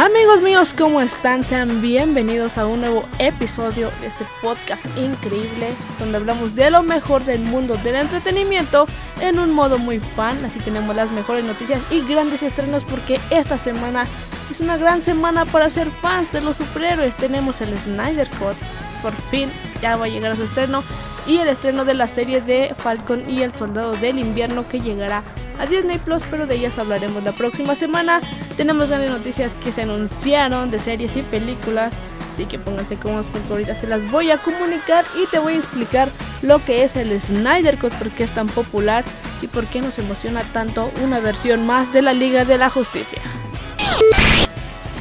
Amigos míos, ¿cómo están? Sean bienvenidos a un nuevo episodio de este podcast increíble donde hablamos de lo mejor del mundo del entretenimiento en un modo muy fan. Así tenemos las mejores noticias y grandes estrenos porque esta semana es una gran semana para ser fans de los superhéroes. Tenemos el Snyder Cut, por fin ya va a llegar a su estreno y el estreno de la serie de Falcon y el Soldado del Invierno que llegará a Disney Plus, pero de ellas hablaremos la próxima semana. Tenemos grandes noticias que se anunciaron de series y películas, así que pónganse cómodos porque ahorita se las voy a comunicar y te voy a explicar lo que es el Snyder Cut, por qué es tan popular y por qué nos emociona tanto una versión más de la Liga de la Justicia.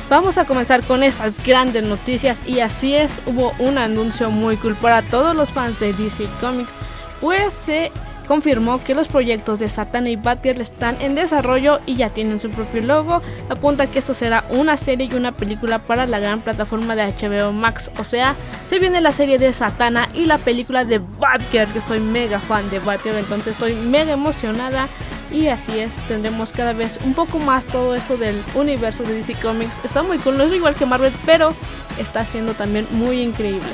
Vamos a comenzar con estas grandes noticias y así es, hubo un anuncio muy cool para todos los fans de DC Comics, pues se confirmó que los proyectos de Satana y Batgirl están en desarrollo y ya tienen su propio logo. Apunta que esto será una serie y una película para la gran plataforma de HBO Max. O sea, se viene la serie de Satana y la película de Batgirl, que soy mega fan de Batgirl, entonces estoy mega emocionada. Y así es, tendremos cada vez un poco más todo esto del universo de DC Comics. Está muy cool, no es igual que Marvel, pero está siendo también muy increíble.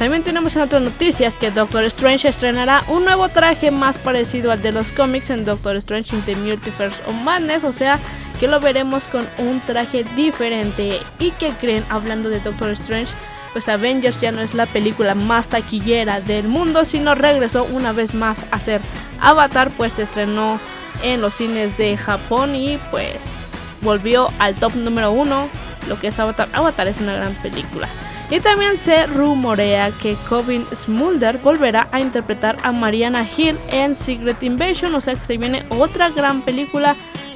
También tenemos en otras noticias que Doctor Strange estrenará un nuevo traje más parecido al de los cómics en Doctor Strange in the Multiverse of Madness, o sea que lo veremos con un traje diferente. ¿Y que creen hablando de Doctor Strange? Pues Avengers ya no es la película más taquillera del mundo, sino regresó una vez más a ser Avatar, pues se estrenó en los cines de Japón y pues volvió al top número uno, lo que es Avatar. Avatar es una gran película. Y también se rumorea que Corbin Smulder volverá a interpretar a Mariana Hill en Secret Invasion, o sea que se viene otra gran película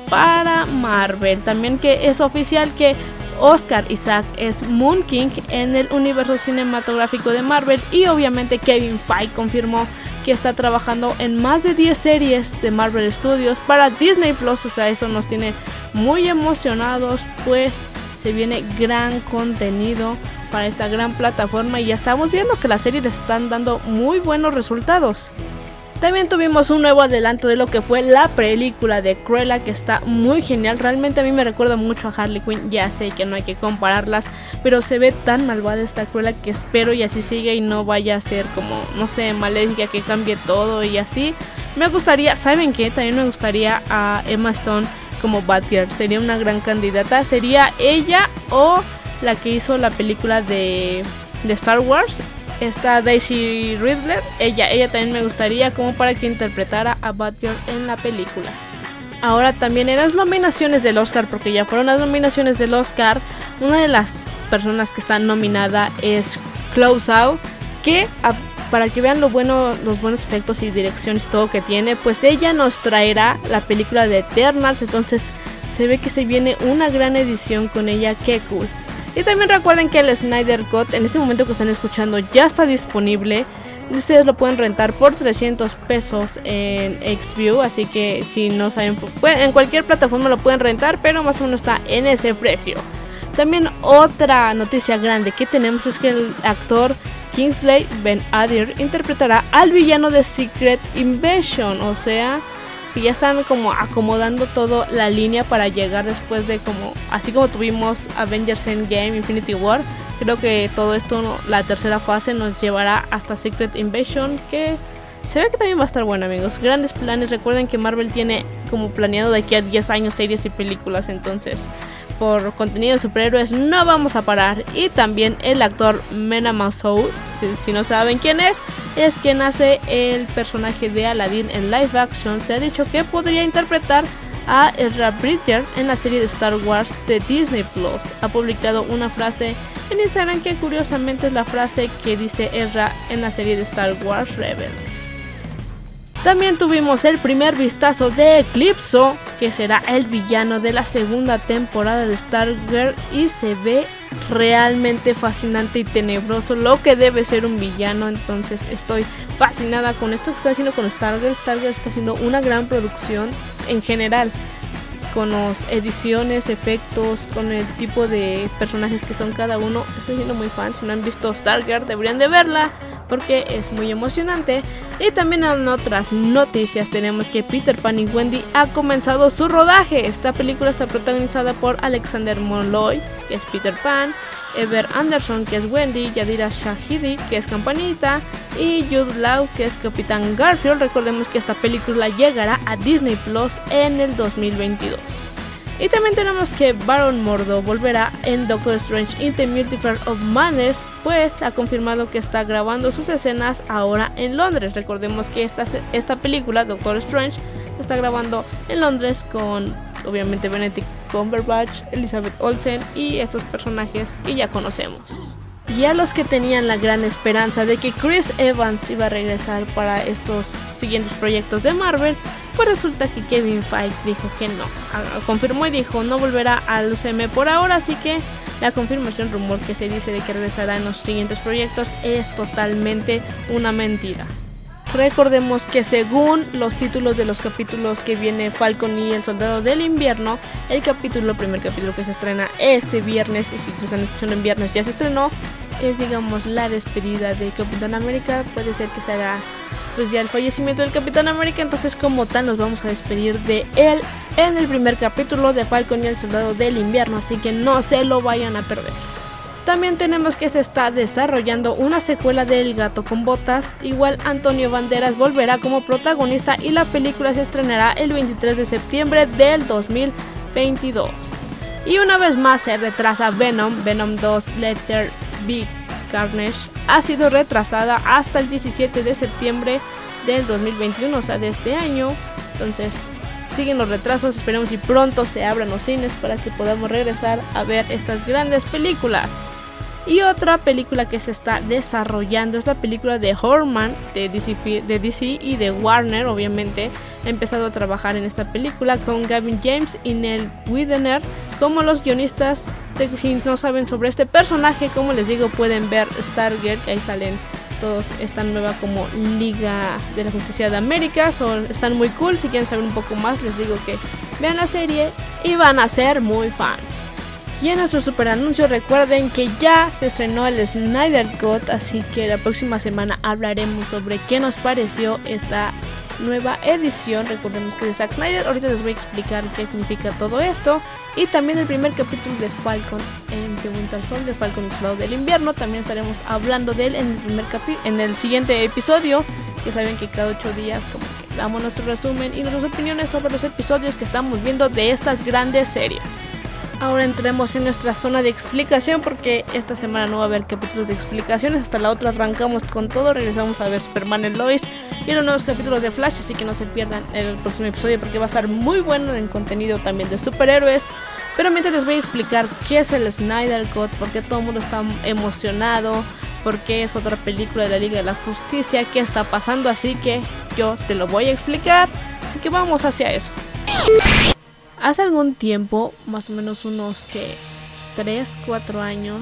para Marvel. También que es oficial que Oscar Isaac es Moon King en el universo cinematográfico de Marvel y obviamente Kevin Feige confirmó que está trabajando en más de 10 series de Marvel Studios para Disney Plus, o sea, eso nos tiene muy emocionados, pues se viene gran contenido para esta gran plataforma y ya estamos viendo que la serie le están dando muy buenos resultados. También tuvimos un nuevo adelanto de lo que fue la película de Cruella que está muy genial. Realmente a mí me recuerda mucho a Harley Quinn. Ya sé que no hay que compararlas, pero se ve tan malvada esta Cruella que espero y así siga y no vaya a ser como, no sé, maléfica que cambie todo y así. Me gustaría, ¿saben qué? También me gustaría a Emma Stone como Batgirl. Sería una gran candidata. Sería ella o la que hizo la película de, Star Wars. Está Daisy Ridley. Ella, ella también me gustaría como para que interpretara a Batgirl en la película. Ahora también en las nominaciones del Oscar, porque ya fueron las nominaciones del Oscar, una de las personas que está nominada es Close Out, que para que vean lo bueno, los buenos efectos y direcciones todo que tiene, pues ella nos traerá la película de Eternals, entonces se ve que se viene una gran edición con ella, qué cool. Y también recuerden que el Snyder Cut en este momento que están escuchando ya está disponible. Ustedes lo pueden rentar por 300 pesos en Xview, así que si no saben, en cualquier plataforma lo pueden rentar, pero más o menos está en ese precio. También otra noticia grande que tenemos es que el actor Kingsley Ben Adir interpretará al villano de Secret Invasion, o sea, que ya están como acomodando todo la línea para llegar después de como así como tuvimos Avengers Endgame, Infinity War, creo que todo esto la tercera fase nos llevará hasta Secret Invasion que se ve que también va a estar bueno, amigos. Grandes planes. Recuerden que Marvel tiene como planeado de aquí a 10 años series y películas, entonces por contenido de superhéroes no vamos a parar. Y también el actor Mena Masou, si, no saben quién es, es quien hace el personaje de Aladdin en live action. Se ha dicho que podría interpretar a Ezra Bridger en la serie de Star Wars de Disney Plus. Ha publicado una frase en Instagram que curiosamente es la frase que dice Ezra en la serie de Star Wars Rebels. También tuvimos el primer vistazo de Eclipso, que será el villano de la segunda temporada de Stargirl y se ve realmente fascinante y tenebroso, lo que debe ser un villano. Entonces estoy fascinada con esto que está haciendo con Stargirl. Stargirl está haciendo una gran producción en general con las ediciones, efectos, con el tipo de personajes que son cada uno. Estoy siendo muy fan. Si no han visto Stargirl, deberían de verla porque es muy emocionante. Y también en otras noticias tenemos que Peter Pan y Wendy ha comenzado su rodaje. Esta película está protagonizada por Alexander Molloy, que es Peter Pan, Ever Anderson, que es Wendy, Yadira Shahidi, que es Campanita, y Jude Law, que es Capitán Garfield. Recordemos que esta película llegará a Disney Plus en el 2022. Y también tenemos que Baron Mordo volverá en Doctor Strange in the Multiverse of Madness, pues ha confirmado que está grabando sus escenas ahora en Londres. Recordemos que esta, esta película, Doctor Strange, está grabando en Londres con obviamente Benedict Cumberbatch, Elizabeth Olsen y estos personajes que ya conocemos. Y a los que tenían la gran esperanza de que Chris Evans iba a regresar para estos siguientes proyectos de Marvel, pues resulta que Kevin Feige dijo que no. Ah, confirmó y dijo no volverá al UCM por ahora, así que la confirmación rumor que se dice de que regresará en los siguientes proyectos es totalmente una mentira. Recordemos que según los títulos de los capítulos que viene Falcon y el Soldado del Invierno, el capítulo, primer capítulo que se estrena este viernes, y si lo están escuchando en viernes ya se estrenó, es digamos la despedida de Capitán América. Puede ser que se haga pues ya el fallecimiento del Capitán América, entonces como tal nos vamos a despedir de él en el primer capítulo de Falcon y el Soldado del Invierno, así que no se lo vayan a perder. También tenemos que se está desarrollando una secuela de El gato con botas. Igual Antonio Banderas volverá como protagonista y la película se estrenará el 23 de septiembre del 2022. Y una vez más se retrasa Venom, Venom 2 Letter B Carnage ha sido retrasada hasta el 17 de septiembre del 2021, o sea, de este año. Entonces, siguen los retrasos, esperemos y pronto se abran los cines para que podamos regresar a ver estas grandes películas. Y otra película que se está desarrollando es la película de Horman de DC, de DC y de Warner, obviamente. Ha empezado a trabajar en esta película con Gavin James y Neil Widener como los guionistas. Si no saben sobre este personaje, como les digo, pueden ver Stargate, que ahí salen todos esta nueva como Liga de la Justicia de América. Son, están muy cool. Si quieren saber un poco más, les digo que vean la serie y van a ser muy fans. Y en nuestro super anuncio recuerden que ya se estrenó el Snyder Cut, así que la próxima semana hablaremos sobre qué nos pareció esta nueva edición. Recordemos que de Zack Snyder. Ahorita les voy a explicar qué significa todo esto. Y también el primer capítulo de Falcon en The Winter Soldier, Falcon Lado del invierno. También estaremos hablando de él en el primer en el siguiente episodio. Ya saben que cada ocho días como que damos nuestro resumen y nuestras opiniones sobre los episodios que estamos viendo de estas grandes series. Ahora entremos en nuestra zona de explicación porque esta semana no va a haber capítulos de explicaciones. Hasta la otra arrancamos con todo. Regresamos a ver Superman y Lois y los nuevos capítulos de Flash. Así que no se pierdan el próximo episodio porque va a estar muy bueno en contenido también de superhéroes. Pero mientras les voy a explicar qué es el Snyder Cut, porque todo el mundo está emocionado, porque es otra película de la Liga de la Justicia, qué está pasando. Así que yo te lo voy a explicar. Así que vamos hacia eso. Hace algún tiempo, más o menos unos que 3, 4 años,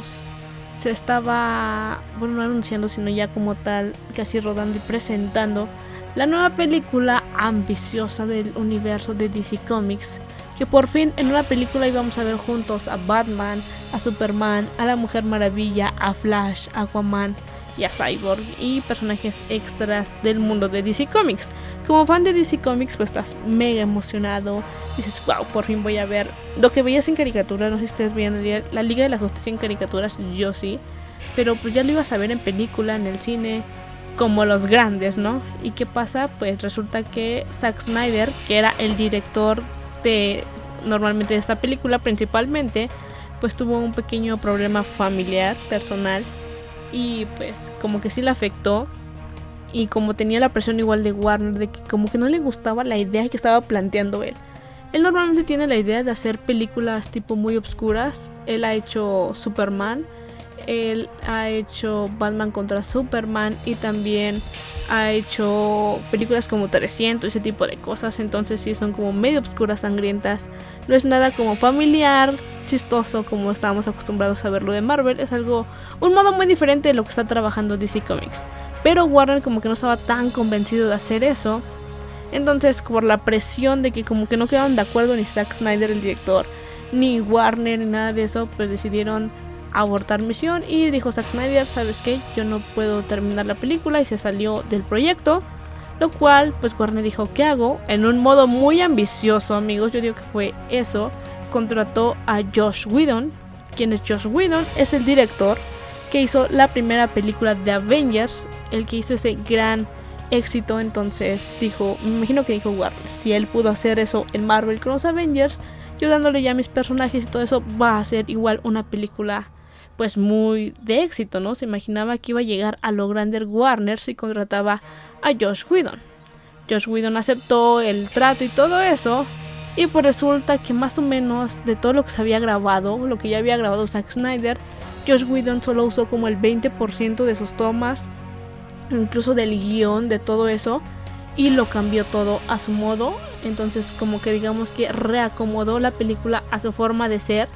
se estaba, bueno, no anunciando, sino ya como tal, casi rodando y presentando la nueva película ambiciosa del universo de DC Comics. Que por fin en una película íbamos a ver juntos a Batman, a Superman, a la Mujer Maravilla, a Flash, a Aquaman y a Cyborg y personajes extras del mundo de DC Comics. Como fan de DC Comics, pues estás mega emocionado. Dices, wow, por fin voy a ver lo que veías en caricatura. No sé si ustedes veían la Liga de la Justicia en caricaturas, yo sí. Pero pues ya lo ibas a ver en película, en el cine, como los grandes, ¿no? ¿Y qué pasa? Pues resulta que Zack Snyder, que era el director de normalmente de esta película principalmente, pues tuvo un pequeño problema familiar, personal y pues como que sí le afectó. Y como tenía la presión igual de Warner de que como que no le gustaba la idea que estaba planteando él. Él normalmente tiene la idea de hacer películas tipo muy obscuras. Él ha hecho Superman. Él ha hecho Batman contra Superman. Y también ha hecho películas como 300, ese tipo de cosas. Entonces sí son como medio obscuras, sangrientas. No es nada como familiar, chistoso como estábamos acostumbrados a verlo de Marvel. Es algo, un modo muy diferente de lo que está trabajando DC Comics. Pero Warner como que no estaba tan convencido de hacer eso. Entonces por la presión de que como que no quedaban de acuerdo ni Zack Snyder el director, ni Warner ni nada de eso, pues decidieron abortar misión y dijo Zack Snyder, ¿sabes qué? Yo no puedo terminar la película y se salió del proyecto. Lo cual, pues Warner dijo, ¿qué hago? En un modo muy ambicioso, amigos, yo digo que fue eso. Contrató a Josh Whedon. ¿Quién es Josh Whedon? Es el director que hizo la primera película de Avengers, el que hizo ese gran éxito. Entonces dijo, me imagino que dijo Warner, si él pudo hacer eso en Marvel con los Avengers, yo dándole ya mis personajes y todo eso, va a ser igual una película pues muy de éxito, ¿no? Se imaginaba que iba a llegar a lo grande Warner si contrataba a Josh Whedon. Josh Whedon aceptó el trato y todo eso. Y pues resulta que más o menos de todo lo que se había grabado, lo que ya había grabado Zack Snyder, Josh Whedon solo usó como el 20% de sus tomas, incluso del guion, de todo eso, y lo cambió todo a su modo. Entonces como que digamos que reacomodó la película a su forma de ser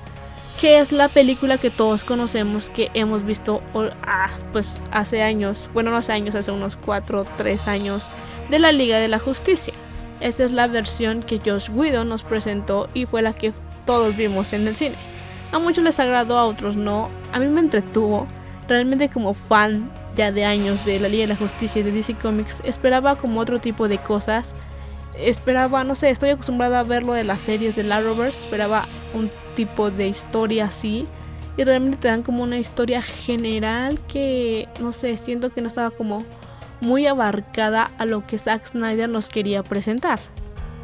que es la película que todos conocemos, que hemos visto ah, pues hace años, bueno no hace años, hace unos 4 o 3 años, de la Liga de la Justicia. Esta es la versión que Josh Whedon nos presentó y fue la que todos vimos en el cine. A muchos les agradó, a otros no. A mí me entretuvo. Realmente como fan ya de años de la Liga de la Justicia y de DC Comics, esperaba como otro tipo de cosas. Esperaba, no sé, estoy acostumbrada a verlo de las series de Arrowverse, esperaba un tipo de historia así. Y realmente te dan como una historia general que, no sé, siento que no estaba como muy abarcada a lo que Zack Snyder nos quería presentar.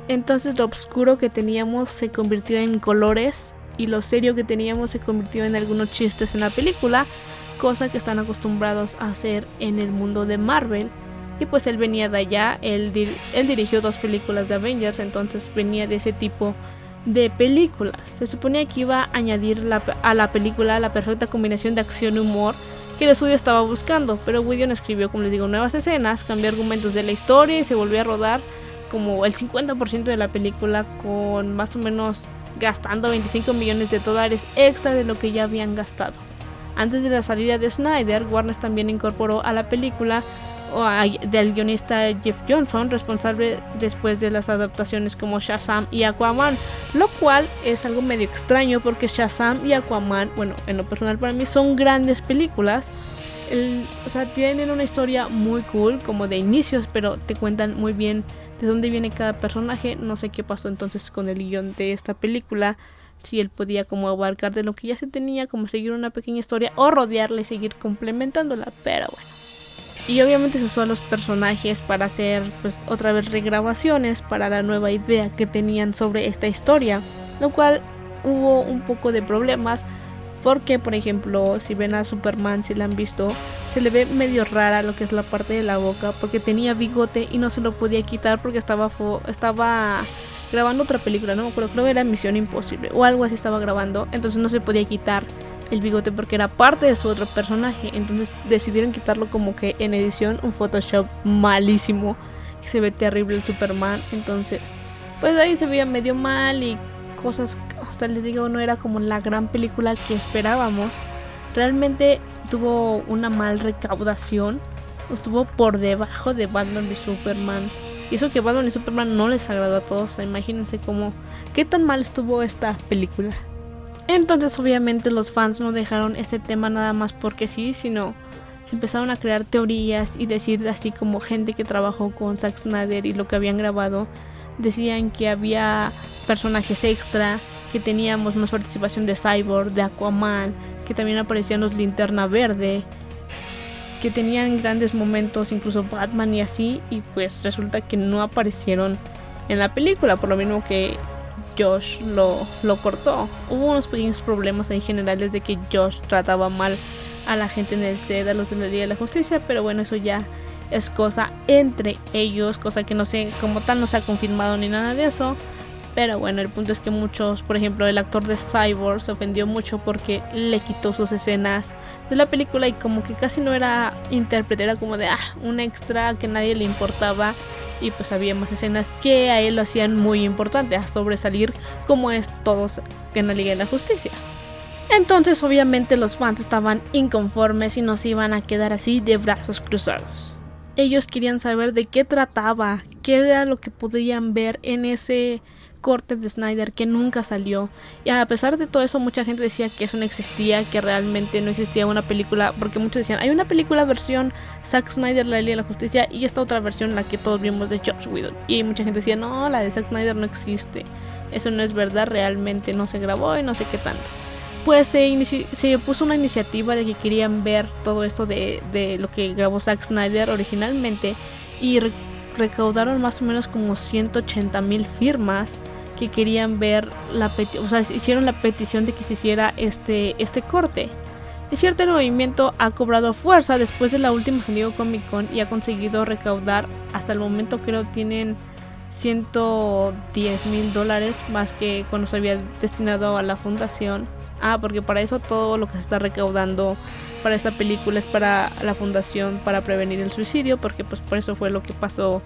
Entonces lo oscuro que teníamos se convirtió en colores y lo serio que teníamos se convirtió en algunos chistes en la película, cosa que están acostumbrados a hacer en el mundo de Marvel. Y pues él venía de allá, él, dirigió dos películas de Avengers, entonces venía de ese tipo películas. Se suponía que iba a añadir a la película la perfecta combinación de acción y humor que el estudio estaba buscando, pero Whedon escribió, como les digo, nuevas escenas, cambió argumentos de la historia y se volvió a rodar como el 50% de la película con más o menos gastando 25 millones de dólares extra de lo que ya habían gastado. Antes de la salida de Snyder, Warner también incorporó a la película del guionista Jeff Johnson, responsable después de las adaptaciones como Shazam y Aquaman, lo cual es algo medio extraño porque Shazam y Aquaman, bueno, en lo personal para mí son grandes películas. o sea, tienen una historia muy cool, como de inicios, pero te cuentan muy bien de dónde viene cada personaje. No sé qué pasó entonces con el guion de esta película. Si él podía como abarcar de lo que ya se tenía, como seguir una pequeña historia o rodearla y seguir complementándola. Pero bueno. Y obviamente se usó a los personajes para hacer pues otra vez regrabaciones para la nueva idea que tenían sobre esta historia, lo cual hubo un poco de problemas porque por ejemplo si ven a Superman si la han visto se le ve medio rara lo que es la parte de la boca porque tenía bigote y no se lo podía quitar porque estaba estaba grabando otra película no pero creo que era Misión Imposible o algo así estaba grabando entonces no se podía quitar el bigote porque era parte de su otro personaje. Entonces decidieron quitarlo como que en edición un Photoshop malísimo. Que se ve terrible el Superman. Entonces, pues ahí se veía medio mal y cosas, o sea, les digo, no era como la gran película que esperábamos. Realmente tuvo una mal recaudación. Estuvo por debajo de Batman y Superman. Y eso que Batman y Superman no les agradó a todos. imagínense cómo, qué tan mal estuvo esta película. Entonces obviamente los fans no dejaron este tema nada más porque sí, sino se empezaron a crear teorías y decir así como gente que trabajó con Zack Snyder y lo que habían grabado, decían que había personajes extra, que teníamos más participación de Cyborg, de Aquaman, que también aparecían los Linterna Verde, que tenían grandes momentos, incluso Batman y así, y pues resulta que no aparecieron en la película, por lo mismo que Josh lo, lo cortó. Hubo unos pequeños problemas en general desde que Josh trataba mal a la gente en el set, a los de la Liga de la Justicia, pero bueno, eso ya es cosa entre ellos, cosa que no sé, como tal no se ha confirmado ni nada de eso. Pero bueno, el punto es que muchos, por ejemplo, el actor de Cyborg se ofendió mucho porque le quitó sus escenas de la película y como que casi no era intérprete, era como de ah, un extra que nadie le importaba y pues había más escenas que a él lo hacían muy importante, a sobresalir como es todos en la Liga de la Justicia. Entonces obviamente los fans estaban inconformes y nos iban a quedar así de brazos cruzados. Ellos querían saber de qué trataba, qué era lo que podían ver en ese corte de Snyder que nunca salió. Y a pesar de todo eso, mucha gente decía que eso no existía, que realmente no existía una película, porque muchos decían, hay una película versión Zack Snyder, la ley de la justicia, y esta otra versión, la que todos vimos de Josh Whedon. Y mucha gente decía, no, la de Zack Snyder no existe. Eso no es verdad, realmente no se grabó y no sé qué tanto. Pues se, se puso una iniciativa de que querían ver todo esto de, de lo que grabó Zack Snyder originalmente y recaudaron más o menos como 180 mil firmas que querían ver la petición, o sea, hicieron la petición de que se hiciera este, este corte. Es cierto, el movimiento ha cobrado fuerza después de la última San Diego Comic Con y ha conseguido recaudar, hasta el momento creo tienen 110 mil dólares más que cuando se había destinado a la fundación. Ah, porque para eso todo lo que se está recaudando para esta película es para la fundación para prevenir el suicidio, porque pues por eso fue lo que pasó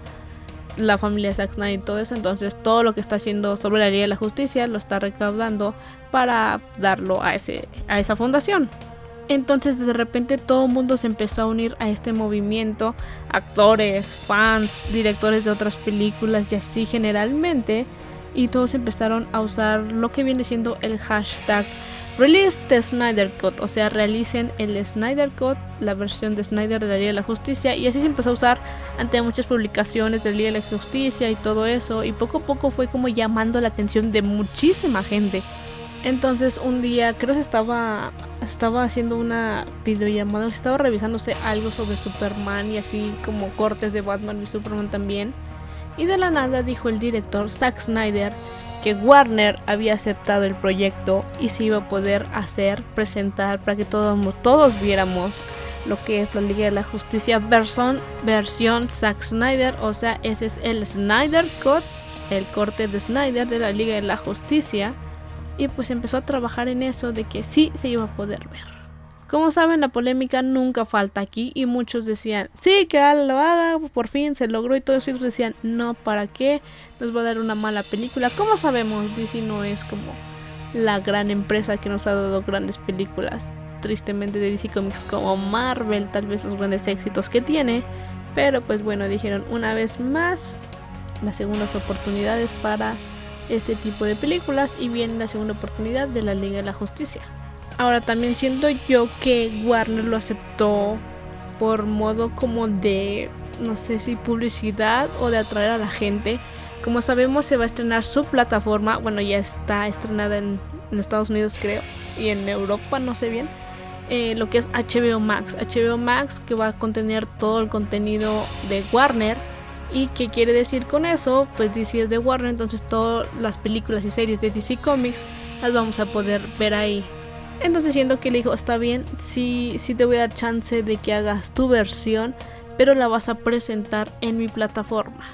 la familia Zack Snyder y todo eso, entonces todo lo que está haciendo sobre la Liga de la Justicia lo está recaudando para darlo a, ese, a esa fundación. Entonces de repente todo el mundo se empezó a unir a este movimiento, actores, fans, directores de otras películas y así generalmente, y todos empezaron a usar lo que viene siendo el hashtag Release the Snyder Cut, o sea, realicen el Snyder Cut, la versión de Snyder de la Liga de la Justicia, y así se empezó a usar ante muchas publicaciones de la Liga de la Justicia y todo eso, y poco a poco fue como llamando la atención de muchísima gente. Entonces un día creo que estaba, estaba haciendo una videollamada, estaba revisándose algo sobre Superman y así como cortes de Batman y Superman también. Y de la nada dijo el director Zack Snyder que Warner había aceptado el proyecto y se iba a poder hacer, presentar para que todos, todos viéramos lo que es la Liga de la Justicia versión, versión Zack Snyder, o sea, ese es el Snyder Cut, el corte de Snyder de la Liga de la Justicia, y pues empezó a trabajar en eso de que sí se iba a poder ver. Como saben, la polémica nunca falta aquí y muchos decían, sí, que lo haga, por fin se logró y todos ellos decían, no, ¿para qué? Nos va a dar una mala película. ¿Cómo sabemos? DC no es como la gran empresa que nos ha dado grandes películas. Tristemente de DC Comics como Marvel, tal vez los grandes éxitos que tiene. Pero pues bueno, dijeron una vez más las segundas oportunidades para este tipo de películas y viene la segunda oportunidad de la Liga de la Justicia. Ahora también siento yo que Warner lo aceptó por modo como de, no sé si publicidad o de atraer a la gente. Como sabemos se va a estrenar su plataforma, bueno ya está estrenada en, Estados Unidos creo y en Europa no sé bien. Eh, lo que es HBO Max. HBO Max que va a contener todo el contenido de Warner. ¿Y qué quiere decir con eso? Pues DC es de Warner, entonces todas las películas y series de DC Comics las vamos a poder ver ahí. Entonces siento que le dijo, está bien, sí, sí te voy a dar chance de que hagas tu versión, pero la vas a presentar en mi plataforma.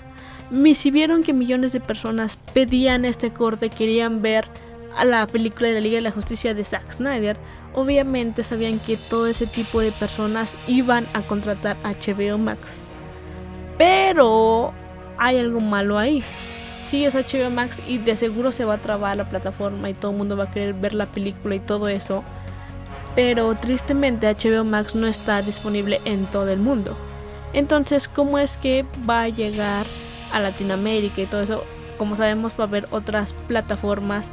Y si vieron que millones de personas pedían este corte, querían ver a la película de la Liga de la Justicia de Zack Snyder, obviamente sabían que todo ese tipo de personas iban a contratar HBO Max. Pero hay algo malo ahí sí es HBO Max y de seguro se va a trabar la plataforma y todo el mundo va a querer ver la película y todo eso. Pero tristemente HBO Max no está disponible en todo el mundo. Entonces, ¿cómo es que va a llegar a Latinoamérica y todo eso? Como sabemos, va a haber otras plataformas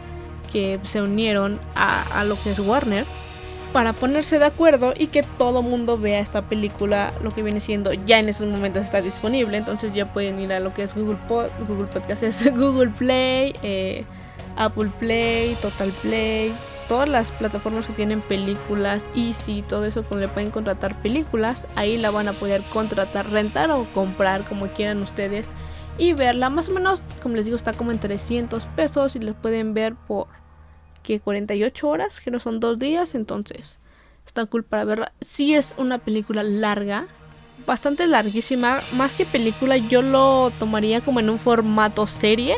que se unieron a, a lo que es Warner para ponerse de acuerdo y que todo mundo vea esta película, lo que viene siendo ya en esos momentos está disponible, entonces ya pueden ir a lo que es Google, Google Podcast, es Google Play, eh, Apple Play, Total Play, todas las plataformas que tienen películas y si todo eso cuando le pueden contratar películas, ahí la van a poder contratar, rentar o comprar como quieran ustedes y verla, más o menos como les digo está como en 300 pesos y les pueden ver por que 48 horas, que no son dos días, entonces está cool para verla. Si es una película larga, bastante larguísima, más que película yo lo tomaría como en un formato serie,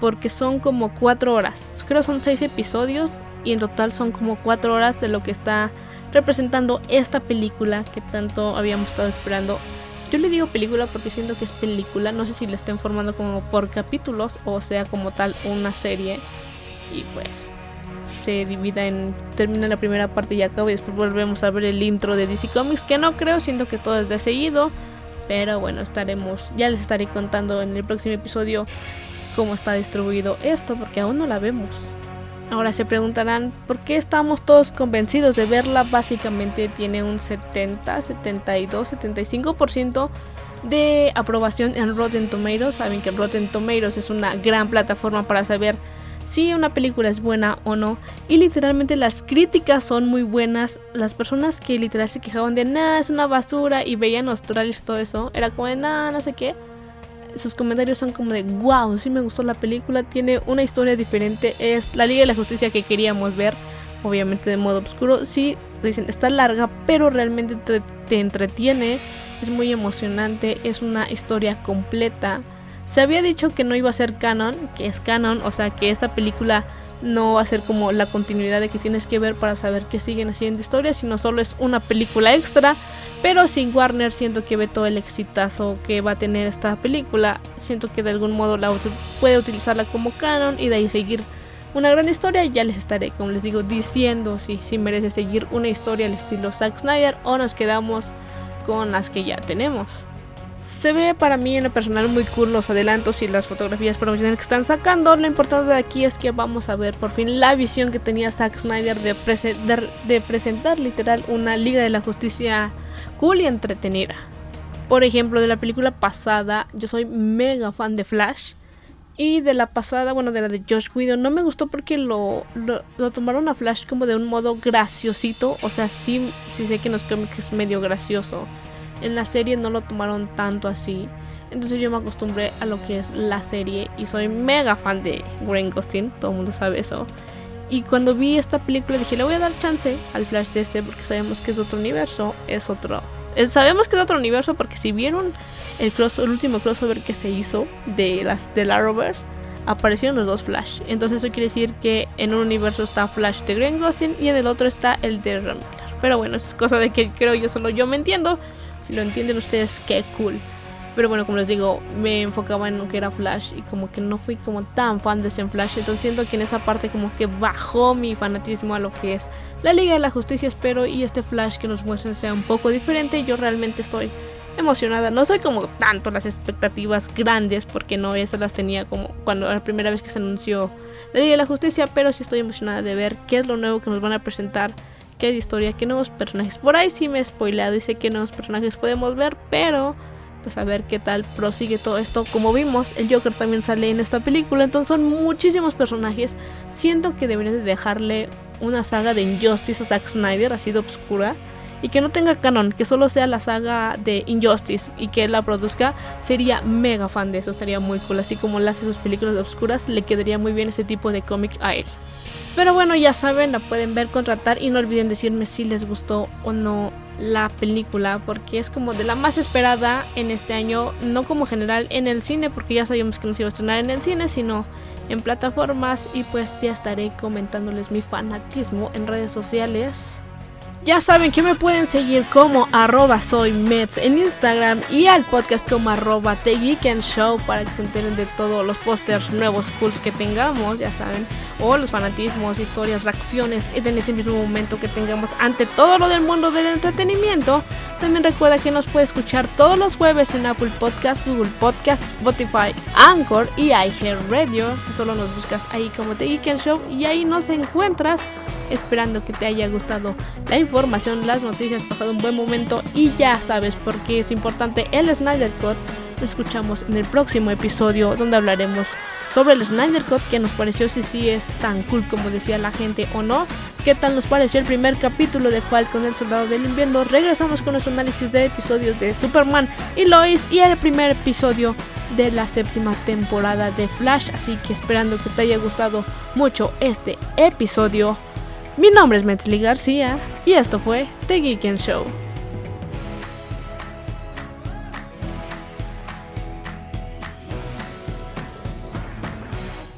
porque son como 4 horas, creo son 6 episodios y en total son como 4 horas de lo que está representando esta película que tanto habíamos estado esperando. Yo le digo película porque siento que es película, no sé si le estén formando como por capítulos o sea como tal una serie y pues se divida en termina la primera parte y acaba y después volvemos a ver el intro de DC Comics que no creo siento que todo es de seguido pero bueno estaremos ya les estaré contando en el próximo episodio cómo está distribuido esto, porque aún no la vemos. Ahora se preguntarán por qué estamos todos convencidos de verla. Básicamente tiene un 70, 72, 75% de aprobación en Rotten Tomatoes. Saben que Rotten Tomatoes es una gran plataforma para saber si una película es buena o no. Y literalmente las críticas son muy buenas. Las personas que literalmente se quejaban de nada, es una basura y veían los trailers todo eso, era como de nada, no sé qué sus comentarios son como de wow, sí me gustó la película, tiene una historia diferente, es la Liga de la Justicia que queríamos ver, obviamente de modo oscuro, sí, dicen, está larga, pero realmente te, te entretiene, es muy emocionante, es una historia completa. Se había dicho que no iba a ser canon, que es canon, o sea que esta película no va a ser como la continuidad de que tienes que ver para saber que siguen haciendo historias, sino solo es una película extra. Pero sin Warner siento que ve todo el exitazo que va a tener esta película. Siento que de algún modo la puede utilizarla como canon y de ahí seguir una gran historia. Ya les estaré, como les digo, diciendo si, si merece seguir una historia al estilo Zack Snyder o nos quedamos con las que ya tenemos. Se ve para mí en lo personal muy cool los adelantos y las fotografías promocionales que están sacando. Lo importante de aquí es que vamos a ver por fin la visión que tenía Zack Snyder de, presentar literal una Liga de la Justicia cool y entretenida. Por ejemplo, de la película pasada, yo soy mega fan de Flash. Y de la pasada, bueno, de la de Josh Whedon, no me gustó porque lo, lo, tomaron a Flash como de un modo graciosito. O sea, sí, sí sé que en los cómics es medio gracioso en la serie no lo tomaron tanto así. Entonces yo me acostumbré a lo que es la serie y soy mega fan de Green Gustin, todo el mundo sabe eso. Y cuando vi esta película dije, le voy a dar chance al Flash de este porque sabemos que es otro universo, es otro. sabemos que es otro universo porque si vieron el, último crossover que se hizo de las de la Rovers, aparecieron los dos Flash. Entonces eso quiere decir que en un universo está Flash de Green Gustin y en el otro está el de Ramiller. Pero bueno, es cosa de que creo yo solo yo me entiendo. Si lo entienden ustedes, qué cool. Pero bueno, como les digo, me enfocaba en lo que era Flash y como que no fui como tan fan de ese Flash. Entonces siento que en esa parte como que bajó mi fanatismo a lo que es la Liga de la Justicia, espero, y este Flash que nos muestren sea un poco diferente. Yo realmente estoy emocionada. No soy como tanto las expectativas grandes porque no esas las tenía como cuando la primera vez que se anunció la Liga de la Justicia, pero sí estoy emocionada de ver qué es lo nuevo que nos van a presentar qué historia, qué nuevos personajes. Por ahí sí me he spoileado y sé qué nuevos personajes podemos ver, pero pues a ver qué tal prosigue todo esto. Como vimos, el Joker también sale en esta película, entonces son muchísimos personajes. Siento que deberían de dejarle una saga de Injustice a Zack Snyder, así de obscura. Y que no tenga canon, que solo sea la saga de Injustice y que él la produzca, sería mega fan de eso, estaría muy cool. Así como él hace sus películas de obscuras, le quedaría muy bien ese tipo de cómic a él. Pero bueno, ya saben, la pueden ver, contratar y no olviden decirme si les gustó o no la película porque es como de la más esperada en este año, no como general en el cine porque ya sabíamos que no se iba a estrenar en el cine, sino en plataformas y pues ya estaré comentándoles mi fanatismo en redes sociales. Ya saben que me pueden seguir como arroba soy en Instagram y al podcast como arroba The Show para que se enteren de todos los pósters nuevos cools que tengamos, ya saben, o los fanatismos, historias, reacciones en ese mismo momento que tengamos ante todo lo del mundo del entretenimiento. También recuerda que nos puede escuchar todos los jueves en Apple Podcast, Google Podcast, Spotify, Anchor y iHeartRadio. Solo nos buscas ahí como The Show y ahí nos encuentras esperando que te haya gustado la información, las noticias, pasado un buen momento y ya sabes por qué es importante el Snyder Cut. Lo escuchamos en el próximo episodio donde hablaremos sobre el Snyder Cut, que nos pareció si sí es tan cool como decía la gente o no, qué tal nos pareció el primer capítulo de Falcon el Soldado del Invierno. Regresamos con nuestro análisis de episodios de Superman y Lois y el primer episodio de la séptima temporada de Flash, así que esperando que te haya gustado mucho este episodio. Mi nombre es Metzli García y esto fue The Geek Show.